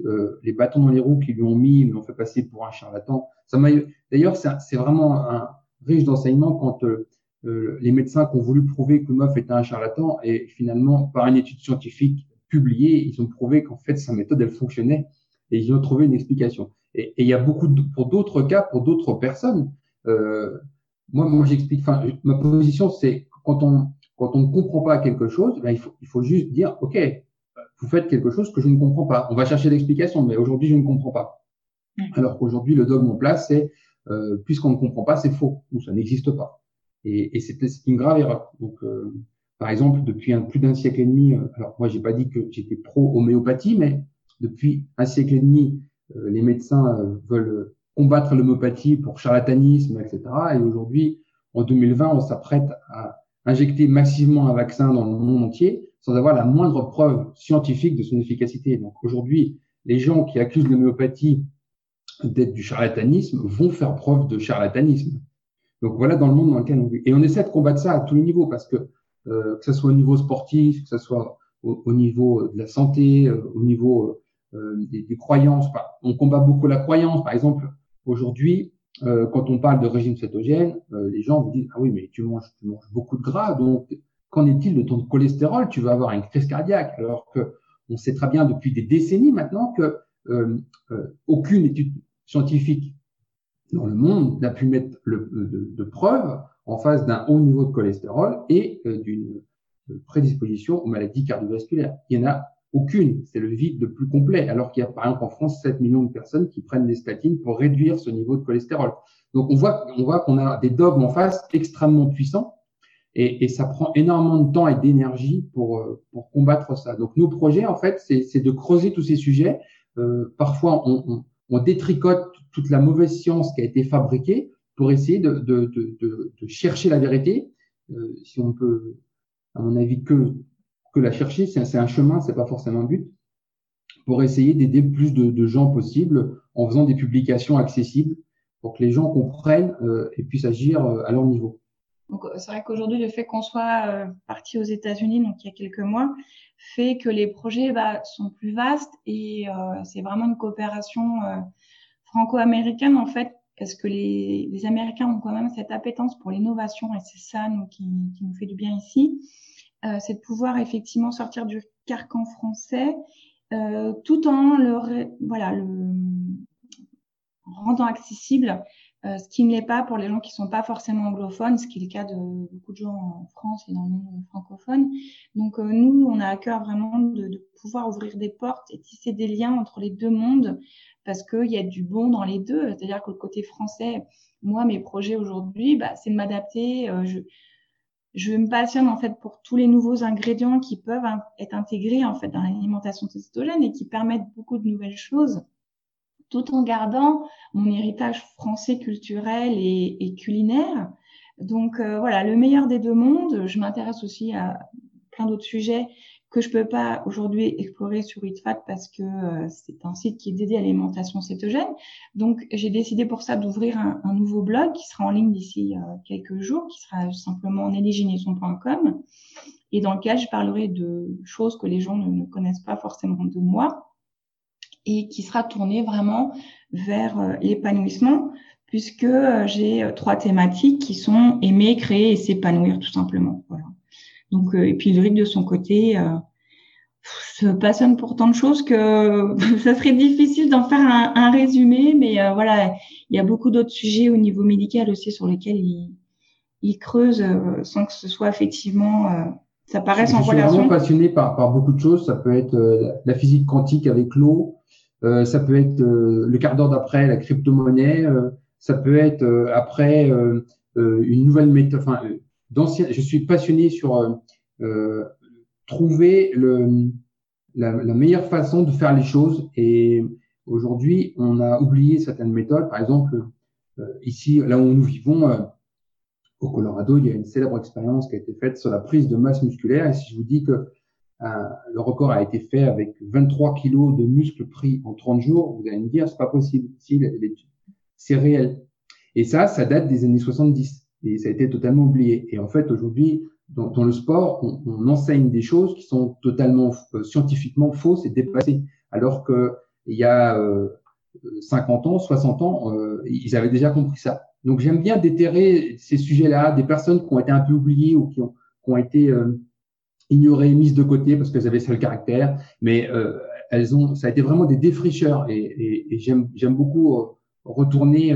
euh, les bâtons dans les roues qu'ils lui ont mis, ils l'ont fait passer pour un charlatan. D'ailleurs, c'est vraiment un, riche d'enseignement quand euh, euh, les médecins qui ont voulu prouver que Hof était un charlatan et finalement, par une étude scientifique publié, ils ont prouvé qu'en fait sa méthode elle fonctionnait et ils ont trouvé une explication. Et, il y a beaucoup de, pour d'autres cas, pour d'autres personnes, euh, moi, moi j'explique. Enfin, ma position, c'est quand on quand on ne comprend pas quelque chose, ben, il faut il faut juste dire, ok, vous faites quelque chose que je ne comprends pas. On va chercher l'explication, mais aujourd'hui, je ne comprends pas. Mm. Alors qu'aujourd'hui, le dogme en place, c'est euh, puisqu'on ne comprend pas, c'est faux ou ça n'existe pas. Et, et c'est une grave erreur. Donc, euh, par exemple, depuis un, plus d'un siècle et demi, euh, alors moi, j'ai pas dit que j'étais pro homéopathie, mais depuis un siècle et demi, les médecins veulent combattre l'homéopathie pour charlatanisme, etc. Et aujourd'hui, en 2020, on s'apprête à injecter massivement un vaccin dans le monde entier sans avoir la moindre preuve scientifique de son efficacité. Donc aujourd'hui, les gens qui accusent l'homéopathie d'être du charlatanisme vont faire preuve de charlatanisme. Donc voilà dans le monde dans lequel on vit. Et on essaie de combattre ça à tous les niveaux parce que euh, que ce soit au niveau sportif, que ce soit au, niveau de la santé, euh, au niveau euh, des, des, croyances. On combat beaucoup la croyance. Par exemple, aujourd'hui, euh, quand on parle de régime cétogène, les gens vous disent ah oui mais tu manges tu manges beaucoup de gras donc qu'en est-il de ton cholestérol? Tu vas avoir une crise cardiaque alors que on sait très bien depuis des décennies maintenant que aucune étude scientifique dans le monde n'a pu mettre le, de, de preuves en face d'un haut niveau de cholestérol et euh, d'une euh, prédisposition aux maladies cardiovasculaires. Il n'y en a aucune. C'est le vide le plus complet. Alors qu'il y a, par exemple, en France, 7 millions de personnes qui prennent des statines pour réduire ce niveau de cholestérol. Donc, on voit, on voit qu'on a des dogmes en face extrêmement puissants et, ça prend énormément de temps et d'énergie pour, euh, pour combattre ça. Donc, nos projets, en fait, c'est de creuser tous ces sujets. Euh, parfois, on, on, on détricote toute la mauvaise science qui a été fabriquée pour essayer de, de, de, de chercher la vérité. Euh, si on peut, à mon avis, que, que la chercher, c'est un chemin, c'est pas forcément un but, pour essayer d'aider plus de, gens possible en faisant des publications accessibles pour que les gens comprennent euh, et puissent agir euh, à leur niveau. Donc c'est vrai qu'aujourd'hui le fait qu'on soit euh, parti aux États-Unis, donc il y a quelques mois, fait que les projets bah, sont plus vastes et euh, c'est vraiment une coopération franco-américaine en fait parce que les, Américains ont quand même cette appétence pour l'innovation et c'est ça qui, nous fait du bien ici, euh, c'est de pouvoir effectivement sortir du carcan français euh, tout en le, voilà, le rendant accessible euh, ce qui ne l'est pas pour les gens qui sont pas forcément anglophones, ce qui est le cas de beaucoup de gens en France et dans le monde francophone. Donc euh, nous, on a à cœur vraiment de, pouvoir ouvrir des portes et tisser des liens entre les deux mondes parce qu'il y a du bon dans les deux. C'est-à-dire que le côté français, moi, mes projets aujourd'hui, bah, c'est de m'adapter. Euh, je me passionne en fait pour tous les nouveaux ingrédients qui peuvent être intégrés en fait dans l'alimentation cétogène et qui permettent beaucoup de nouvelles choses, tout en gardant mon héritage français culturel et, et culinaire. Donc euh, voilà, le meilleur des deux mondes. Je m'intéresse aussi à plein d'autres sujets que je peux pas aujourd'hui explorer sur Eatfat parce que euh, c'est un site qui est dédié à l'alimentation cétogène. Donc, j'ai décidé pour ça d'ouvrir un, nouveau blog qui sera en ligne d'ici euh, quelques jours, qui sera simplement nellygenesson.com et dans lequel je parlerai de choses que les gens ne, connaissent pas forcément de moi et qui sera tourné vraiment vers euh, l'épanouissement puisque j'ai trois thématiques qui sont aimer, créer et s'épanouir tout simplement. Donc, euh, et puis Ulrich de son côté euh, se passionne pour tant de choses que ça serait difficile d'en faire un, un, résumé, mais euh, voilà, il y a beaucoup d'autres sujets au niveau médical aussi sur lesquels il, il creuse euh, sans que ce soit effectivement euh, ça paraisse en relation. Je suis vraiment passionné par, par beaucoup de choses. Ça peut être la physique quantique avec l'eau, ça peut être le quart d'heure d'après la crypto-monnaie, ça peut être après une nouvelle méthode, enfin je suis passionné sur euh, euh, trouver le, la, la, meilleure façon de faire les choses. Et aujourd'hui, on a oublié certaines méthodes. Par exemple, euh, ici, là où nous vivons, euh, au Colorado, il y a une célèbre expérience qui a été faite sur la prise de masse musculaire. Et si je vous dis que euh, le record a été fait avec 23 kilos de muscles pris en 30 jours, vous allez me dire, c'est pas possible. Si, c'est réel. Et ça, ça date des années 70 et ça a été totalement oublié. Et en fait, aujourd'hui, dans, le sport, on, enseigne des choses qui sont totalement euh, scientifiquement fausses et dépassées, alors que il y a euh, 50 ans, 60 ans, euh, ils avaient déjà compris ça. Donc j'aime bien déterrer ces sujets-là, des personnes qui ont été un peu oubliées ou qui ont, été euh, ignorées, mises de côté parce qu'elles avaient seul caractère, mais euh, elles ont, ça a été vraiment des défricheurs et, j'aime beaucoup retourner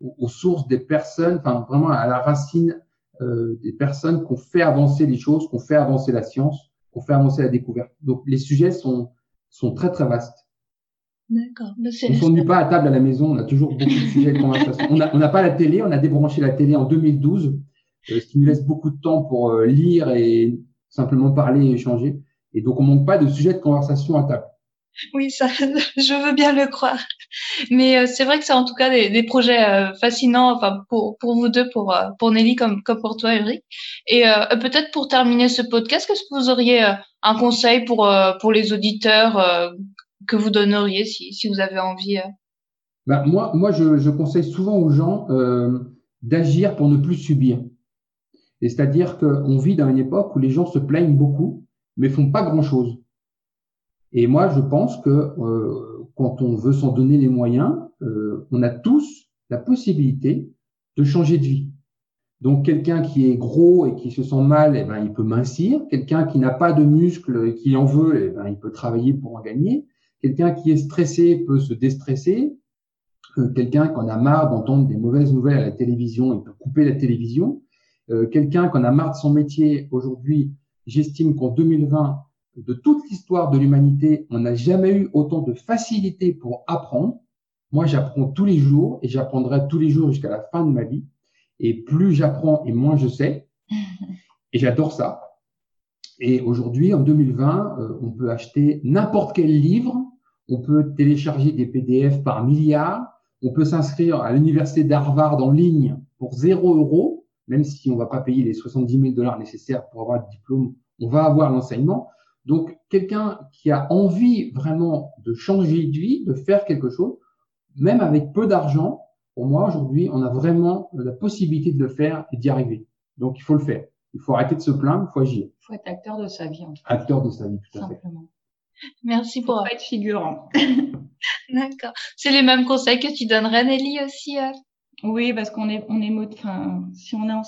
aux, sources des personnes, enfin vraiment à la racine euh, des personnes qui ont fait avancer les choses, qui ont fait avancer la science, qui ont fait avancer la découverte. Donc les sujets sont, sont très très vastes. D'accord. On ne s'ennuie pas à table à la maison, on a toujours beaucoup de sujets de conversation. On n'a pas la télé, on a débranché la télé en 2012, euh, ce qui nous laisse beaucoup de temps pour euh, lire et simplement parler et échanger. Et donc on manque pas de sujets de conversation à table. Oui, ça, je veux bien le croire. Mais euh, c'est vrai que c'est en tout cas des, des projets euh, fascinants, enfin pour, pour vous deux, pour euh, pour Nelly comme comme pour toi, Eric. Et peut-être pour terminer ce podcast, est-ce que vous auriez un conseil pour pour les auditeurs que vous donneriez si si vous avez envie ben, moi moi je, je conseille souvent aux gens d'agir pour ne plus subir. Et c'est-à-dire qu'on vit dans une époque où les gens se plaignent beaucoup, mais font pas grand-chose. Et moi, je pense que euh, quand on veut s'en donner les moyens, euh, on a tous la possibilité de changer de vie. Donc, quelqu'un qui est gros et qui se sent mal, eh ben, il peut mincir. Quelqu'un qui n'a pas de muscles et qui en veut, eh ben, il peut travailler pour en gagner. Quelqu'un qui est stressé peut se déstresser. Euh, quelqu'un qui en a marre d'entendre des mauvaises nouvelles à la télévision, il peut couper la télévision. Euh, quelqu'un qui en a marre de son métier, aujourd'hui, j'estime qu'en 2020, de toute l'histoire de l'humanité, on n'a jamais eu autant de facilité pour apprendre. Moi, j'apprends tous les jours et j'apprendrai tous les jours jusqu'à la fin de ma vie. Et plus j'apprends et moins je sais. Et j'adore ça. Et aujourd'hui, en 2020, euh, on peut acheter n'importe quel livre. On peut télécharger des PDF par milliards. On peut s'inscrire à l'université d'Harvard en ligne pour zéro euro, même si on va pas payer les 70 000 dollars nécessaires pour avoir le diplôme. On va avoir l'enseignement. Donc, quelqu'un qui a envie vraiment de changer de vie, de faire quelque chose, même avec peu d'argent, pour moi, aujourd'hui, on a vraiment la possibilité de le faire et d'y arriver. Donc, il faut le faire. Il faut arrêter de se plaindre, il faut agir. Il faut être acteur de sa vie. En Acteur de sa vie, tout à Simplement. fait. Merci pour être figurant. D'accord. C'est les mêmes conseils que tu donnerais, Nelly, aussi euh? Oui, parce qu'on est, on est, enfin, si on est,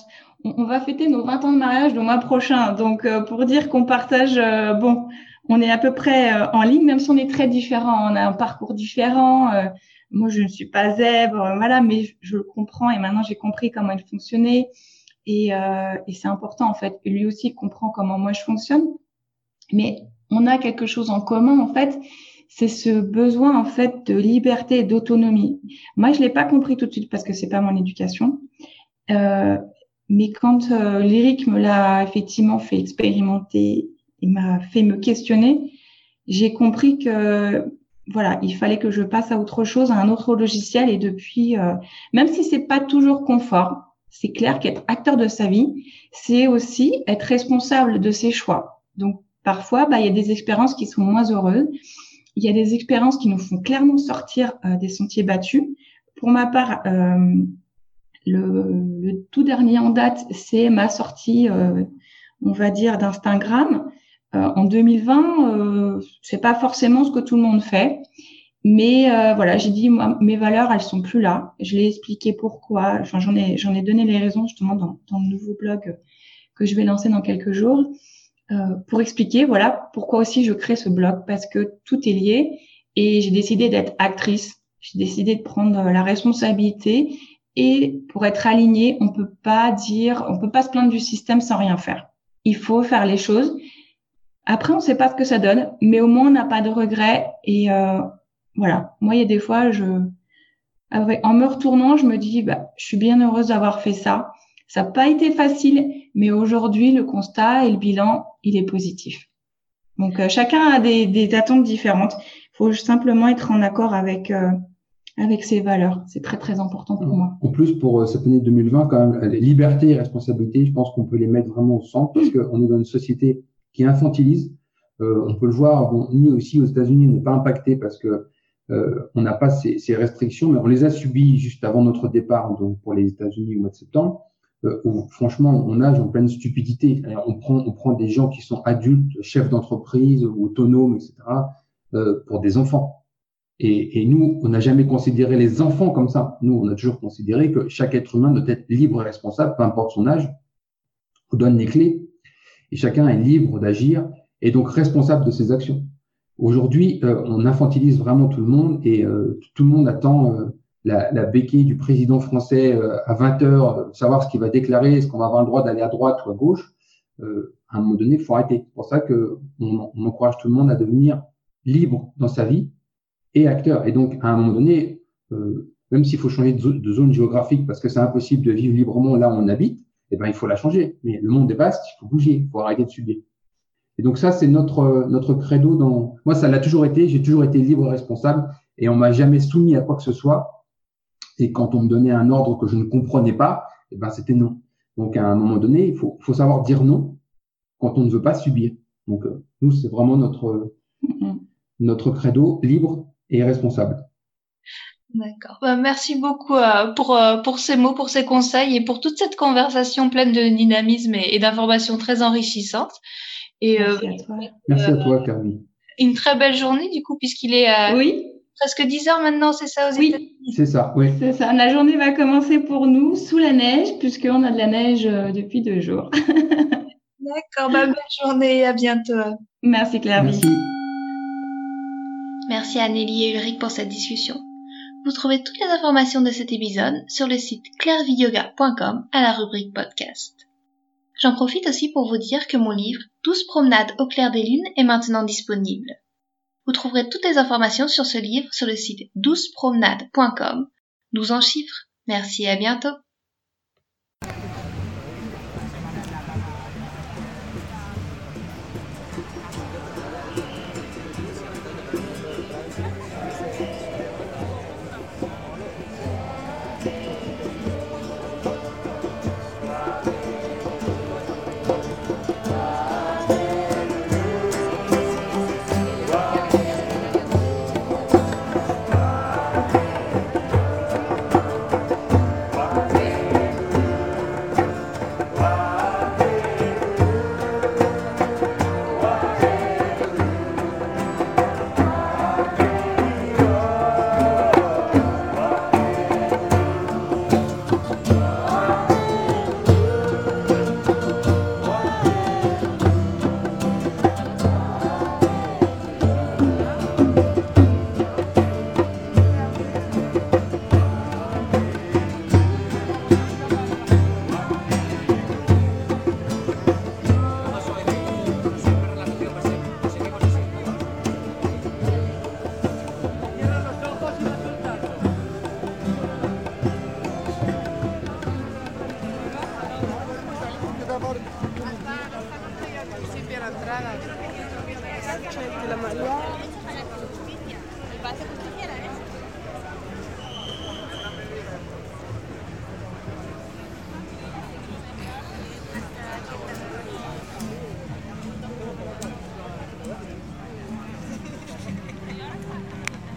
on, va fêter nos 20 ans de mariage le mois prochain. Donc, euh, pour dire qu'on partage, euh, bon, on est à peu près euh, en ligne, même si on est très différents. On a un parcours différent. moi, je ne suis pas zèbre, voilà, mais je, le comprends et maintenant j'ai compris comment il fonctionnait. Et, et c'est important, en fait. Lui aussi comprend comment moi je fonctionne. Mais on a quelque chose en commun, en fait c'est ce besoin en fait de liberté et d'autonomie. Moi, je l'ai pas compris tout de suite parce que c'est pas mon éducation. Euh, mais quand euh, Lyric me l'a effectivement fait expérimenter, il m'a fait me questionner, j'ai compris que voilà, il fallait que je passe à autre chose, à un autre logiciel. Et depuis, euh, même si c'est pas toujours confort, c'est clair qu'être acteur de sa vie, c'est aussi être responsable de ses choix. Donc parfois, bah, il y a des expériences qui sont moins heureuses il y a des expériences qui nous font clairement sortir euh, des sentiers battus. Pour ma part, euh, le, tout dernier en date, c'est ma sortie, euh, on va dire, d'Instagram. en 2020, c'est pas forcément ce que tout le monde fait, mais voilà, j'ai dit moi, mes valeurs, elles sont plus là. Je l'ai expliqué pourquoi. Enfin, j'en ai, j'en ai donné les raisons justement dans, dans le nouveau blog que je vais lancer dans quelques jours. Euh, pour expliquer voilà pourquoi aussi je crée ce blog parce que tout est lié et j'ai décidé d'être actrice. J'ai décidé de prendre euh, la responsabilité et pour être aligné, on peut pas dire, on peut pas se plaindre du système sans rien faire. Il faut faire les choses. Après, on sait pas ce que ça donne, mais au moins on n'a pas de regrets et euh, voilà. Moi, il y a des fois, je, en me retournant, je me dis, bah, je suis bien heureuse d'avoir fait ça. Ça n'a pas été facile, mais aujourd'hui, le constat et le bilan, il est positif. Donc, euh, chacun a des, des, attentes différentes. Il faut simplement être en accord avec euh, avec ses valeurs. C'est très très important pour moi. En plus, pour euh, cette année 2020, quand même, liberté et responsabilité, je pense qu'on peut les mettre vraiment au centre parce qu'on est dans une société qui infantilise. Euh, on peut le voir, bon, ni aussi aux États-Unis, on n'est pas impacté parce que euh, on n'a pas ces, ces, restrictions, mais on les a subies juste avant notre départ, donc pour les États-Unis au mois de septembre euh, où franchement on nage en pleine stupidité. On prend, on prend des gens qui sont adultes, chefs d'entreprise autonomes, etc., euh, pour des enfants. Et, et nous, on n'a jamais considéré les enfants comme ça. Nous, on a toujours considéré que chaque être humain doit être libre et responsable, peu importe son âge. On donne les clés et chacun est libre d'agir et donc responsable de ses actions. Aujourd'hui, euh, on infantilise vraiment tout le monde et euh, tout le monde attend euh, la, la béquille du président français à 20 heures, savoir ce qu'il va déclarer, est-ce qu'on va avoir le droit d'aller à droite ou à gauche, à un moment donné, il faut arrêter. C'est pour ça que on, on, encourage tout le monde à devenir libre dans sa vie et acteur. Et donc, à un moment donné, euh, même s'il faut changer de, de, zone géographique parce que c'est impossible de vivre librement là où on habite, eh ben, il faut la changer. Mais le monde est vaste, il faut bouger, il faut arrêter de subir. Et donc ça, c'est notre notre credo. Dans moi, ça l'a toujours été. J'ai toujours été libre et responsable, et on m'a jamais soumis à quoi que ce soit. Et quand on me donnait un ordre que je ne comprenais pas, eh ben c'était non. Donc à un moment donné, il faut faut savoir dire non quand on ne veut pas subir. Donc euh, nous, c'est vraiment notre notre credo libre et responsable. D'accord. Bah, merci beaucoup euh, pour, euh, pour ces mots, pour ces conseils et pour toute cette conversation pleine de dynamisme et, et d'informations très enrichissantes. Et, Merci à toi. Merci à toi. Une très belle journée, du coup, puisqu'il est oui. presque 10 heures maintenant, c'est ça, aux oui. États-Unis? C'est ça, oui. C'est ça. La journée va commencer pour nous sous la neige, puisqu'on a de la neige depuis deux jours. D'accord, bah, belle journée et à bientôt. Merci, Claire. Merci. Merci à Nelly et Ulrich pour cette discussion. Vous trouvez toutes les informations de cet épisode sur le site clairviyoga.com à la rubrique podcast. J'en profite aussi pour vous dire que mon livre 12 promenades au clair des lunes est maintenant disponible. Vous trouverez toutes les informations sur ce livre sur le site 12promenades.com, 12 en chiffres. Merci et à bientôt.